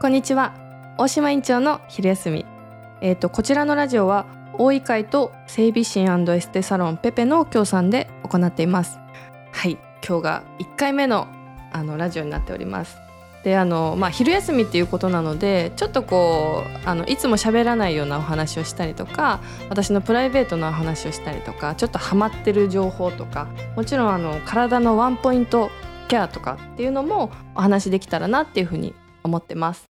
こんにちは。大島院長の昼休み。えっ、とこちらのラジオは大井会と整備士エステサロンペペの協賛で行っています。はい。今日が1回目のあのラジオになっております。であのまあ昼休みっていうことなのでちょっとこうあのいつも喋らないようなお話をしたりとか私のプライベートなお話をしたりとかちょっとハマってる情報とかもちろんあの体のワンポイントケアとかっていうのもお話できたらなっていうふうに思ってます。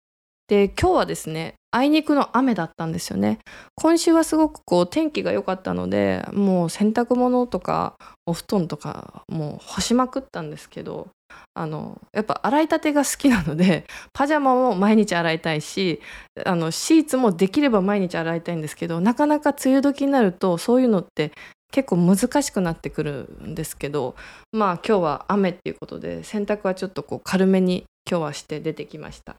で今日はですねあいにくの雨だったんですよね今週はすごくこう天気が良かったのでもう洗濯物とかお布団とかもう干しまくったんですけどあのやっぱ洗いたてが好きなのでパジャマも毎日洗いたいしあのシーツもできれば毎日洗いたいんですけどなかなか梅雨時になるとそういうのって結構難しくなってくるんですけどまあ今日は雨っていうことで洗濯はちょっとこう軽めに今日はして出てきました。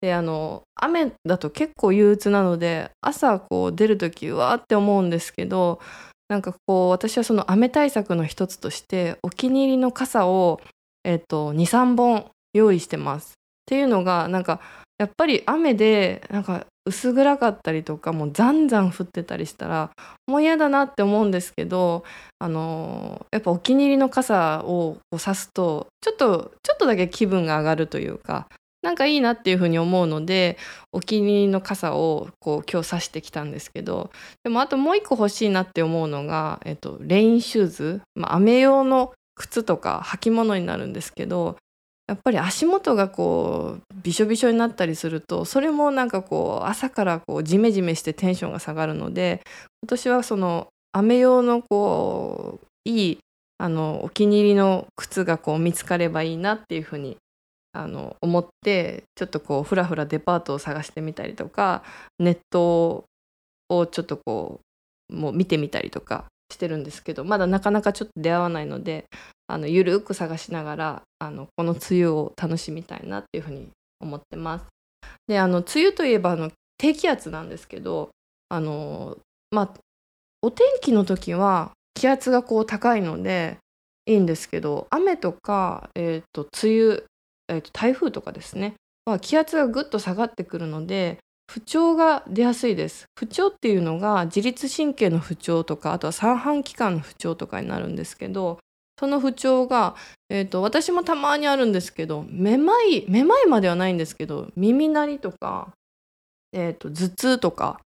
であの雨だと結構憂鬱なので朝こう出る時わーって思うんですけどなんかこう私はその雨対策の一つとしてお気に入りの傘を、えーと、23本用意してます。っていうのがなんかやっぱり雨でなんか薄暗かったりとかもうざんざん降ってたりしたらもう嫌だなって思うんですけどあのやっぱお気に入りの傘をこう差すとちょっとちょっとだけ気分が上がるというかなんかいいなっていうふうに思うのでお気に入りの傘をこう今日差してきたんですけどでもあともう一個欲しいなって思うのが、えっと、レインシューズ、まあ、雨用の靴とか履物になるんですけどやっぱり足元がこうびしょびしょになったりするとそれもなんかこう朝からこうジメジメしてテンションが下がるので今年はその雨用のこういいあのお気に入りの靴がこう見つかればいいなっていうふうにあの思ってちょっとこうふらふらデパートを探してみたりとかネットをちょっとこうもう見てみたりとかしてるんですけどまだなかなかちょっと出会わないのであのゆるく探しながらあのこの梅雨を楽しみたいなっていうふうに思ってます。であの梅雨といえばあの低気圧なんですけどあのまあお天気の時は気圧がこう高いのでいいんですけど雨とか、えーと梅雨えー、と台風とかですね。は気圧がぐっと下がってくるので不調が出やすいです。不調っていうのが自律神経の不調とかあとは三半規管の不調とかになるんですけどその不調が、えーと、私もたまにあるんですけどめまいめまいまではないんですけど耳鳴りとか、えーと、頭痛とか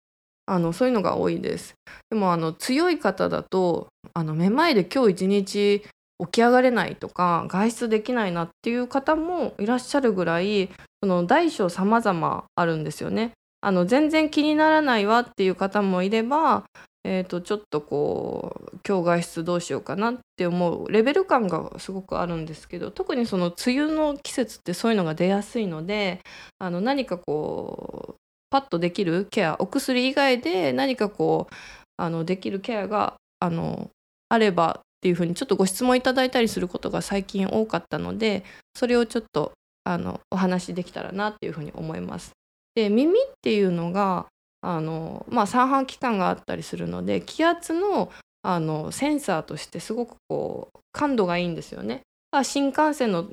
あのそういうのが多いです。でもあの強い方だとあのめまいで今日一日起き上がれないとか外出できないなっていう方もいらっしゃるぐらいその大小様々あるんですよね。あの全然気にならないわっていう方もいれば、えー、とちょっとこう今日外出どうしようかなって思うレベル感がすごくあるんですけど特にその梅雨の季節ってそういうのが出やすいのであの何かこうパッとできるケアお薬以外で何かこうあのできるケアがあのあればっていうふうにちょっとご質問いただいたりすることが最近多かったのでそれをちょっとあのお話しできたらなっていうふうに思います。で耳っていうのがあの、まあ、三半規管があったりするので気圧のあのセンサーとしてすごくこう感度がいいんですよね。新幹線の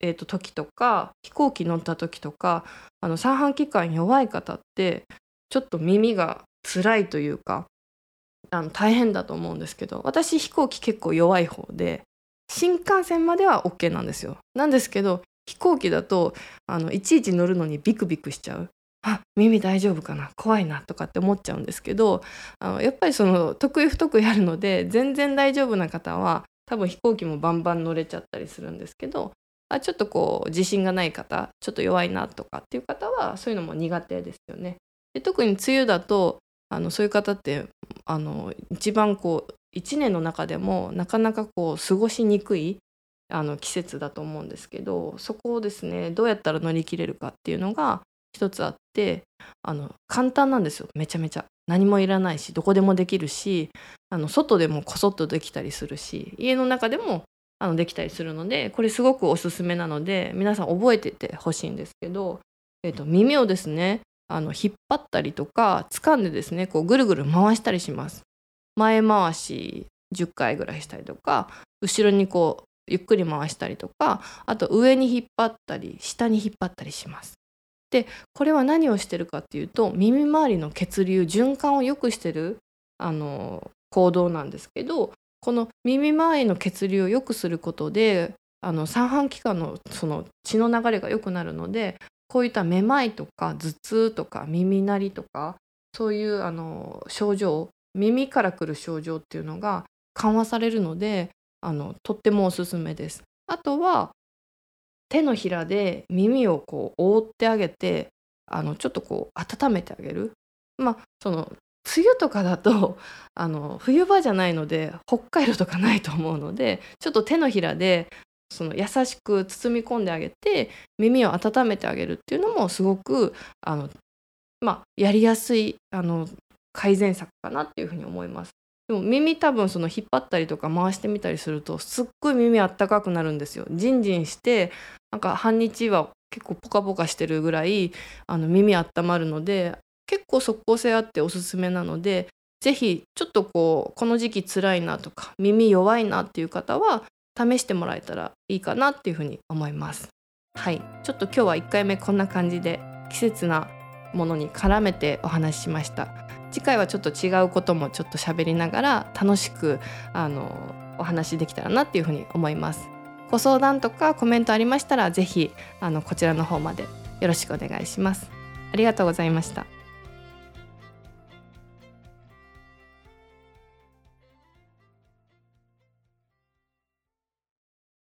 えーと時とか飛行機乗った時とかあの三半規管弱い方ってちょっと耳が辛いというかあの大変だと思うんですけど私飛行機結構弱い方で新幹線までは OK なんですよ。なんですけど飛行機だとあのいちいち乗るのにビクビクしちゃう。あ耳大丈夫かな？怖いなとかって思っちゃうんですけどあのやっぱりその得意不得意あるので全然大丈夫な方は多分飛行機もバンバン乗れちゃったりするんですけどあちょっとこう自信がない方ちょっと弱いなとかっていう方はそういうのも苦手ですよね。で特に梅雨だとあのそういう方ってあの一番こう1年の中でもなかなかこう過ごしにくいあの季節だと思うんですけどそこをですねどうやったら乗り切れるかっていうのが一つあってあの簡単なんですよ。めちゃめちゃ。何もいらないしどこでもできるしあの外でもこそっとできたりするし家の中でもあのできたりするのでこれすごくおすすめなので皆さん覚えててほしいんですけど、えーと耳をですねあの引っ張ったりとか掴んでですねこうぐるぐる回したりします。前回し10回ぐらいしたりとか後ろにこうゆっくり回したりとかあと上に引っ張ったり下に引っ張ったりします。でこれは何をしてるかっていうと耳周りの血流循環を良くしてるあの行動なんですけどこの耳周りの血流を良くすることであの三半規管のその血の流れが良くなるのでこういっためまいとか頭痛とか耳鳴りとかそういうあの症状耳からくる症状っていうのが緩和されるのであのとってもおすすめです。あとは手のひらで耳をこう覆ってあげてあのちょっとこう温めてあげる。まあその梅雨とかだとあの冬場じゃないので北海道とかないと思うのでちょっと手のひらでその優しく包み込んであげて耳を温めてあげるっていうのもすごくあの、まあ、やりやすいあの改善策かなっていうふうに思います。でも耳多分その引っ張ったりとか回してみたりするとすっごい耳あったかくなるんですよ。ジンジンしてなんか半日は結構ポカポカしてるぐらいあの耳あったまるので結構即効性あっておすすめなので是非ちょっとこうこの時期辛いなとか耳弱いなっていう方は試してもらえたらいいかなっていうふうに思います。はい。ちょっと今日は1回目こんな感じで季節なものに絡めてお話ししました。次回はちょっと違うこともちょっと喋りながら楽しくあのお話できたらなっていうふうに思います。ご相談とかコメントありましたら是非あのこちらの方までよろしくお願いします。ありがとうございました。